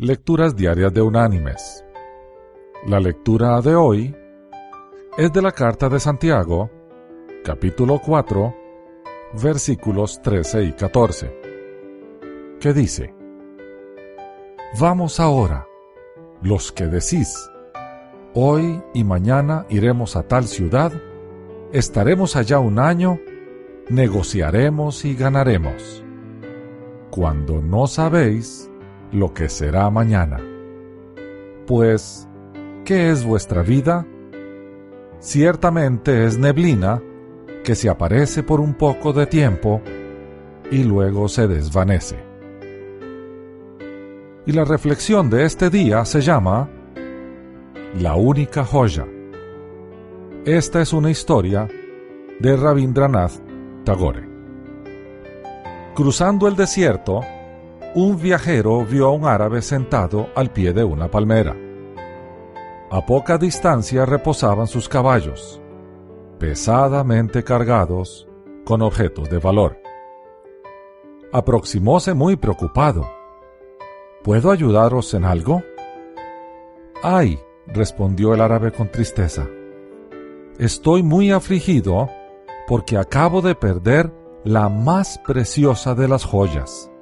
Lecturas Diarias de Unánimes. La lectura de hoy es de la carta de Santiago, capítulo 4, versículos 13 y 14, que dice, Vamos ahora, los que decís, hoy y mañana iremos a tal ciudad, estaremos allá un año, negociaremos y ganaremos, cuando no sabéis lo que será mañana. Pues, ¿qué es vuestra vida? Ciertamente es neblina que se aparece por un poco de tiempo y luego se desvanece. Y la reflexión de este día se llama La única joya. Esta es una historia de Rabindranath Tagore. Cruzando el desierto, un viajero vio a un árabe sentado al pie de una palmera. A poca distancia reposaban sus caballos, pesadamente cargados con objetos de valor. Aproximóse muy preocupado. ¿Puedo ayudaros en algo? Ay, respondió el árabe con tristeza. Estoy muy afligido porque acabo de perder la más preciosa de las joyas.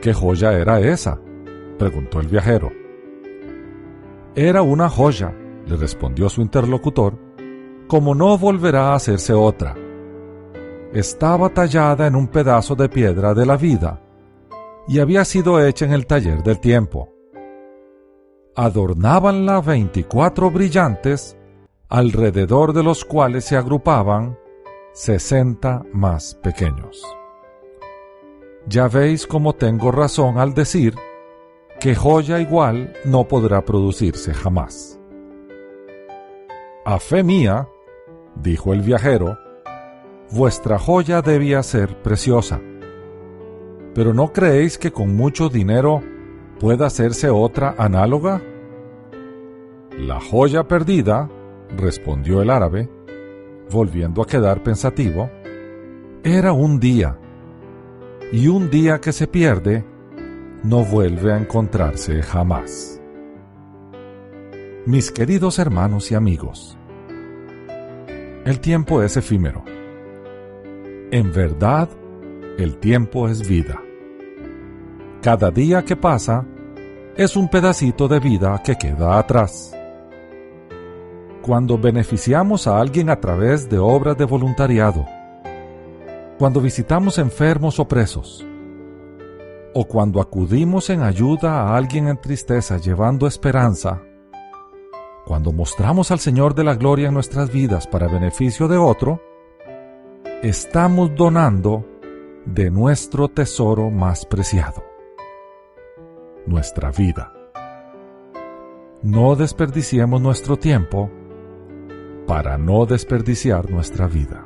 ¿Qué joya era esa? preguntó el viajero. Era una joya, le respondió su interlocutor, como no volverá a hacerse otra. Estaba tallada en un pedazo de piedra de la vida y había sido hecha en el taller del tiempo. Adornábanla veinticuatro brillantes, alrededor de los cuales se agrupaban sesenta más pequeños. Ya veis cómo tengo razón al decir que joya igual no podrá producirse jamás. A fe mía, dijo el viajero, vuestra joya debía ser preciosa. Pero ¿no creéis que con mucho dinero pueda hacerse otra análoga? La joya perdida, respondió el árabe, volviendo a quedar pensativo, era un día y un día que se pierde no vuelve a encontrarse jamás. Mis queridos hermanos y amigos, el tiempo es efímero. En verdad, el tiempo es vida. Cada día que pasa es un pedacito de vida que queda atrás. Cuando beneficiamos a alguien a través de obras de voluntariado, cuando visitamos enfermos o presos, o cuando acudimos en ayuda a alguien en tristeza llevando esperanza, cuando mostramos al Señor de la Gloria en nuestras vidas para beneficio de otro, estamos donando de nuestro tesoro más preciado, nuestra vida. No desperdiciemos nuestro tiempo para no desperdiciar nuestra vida.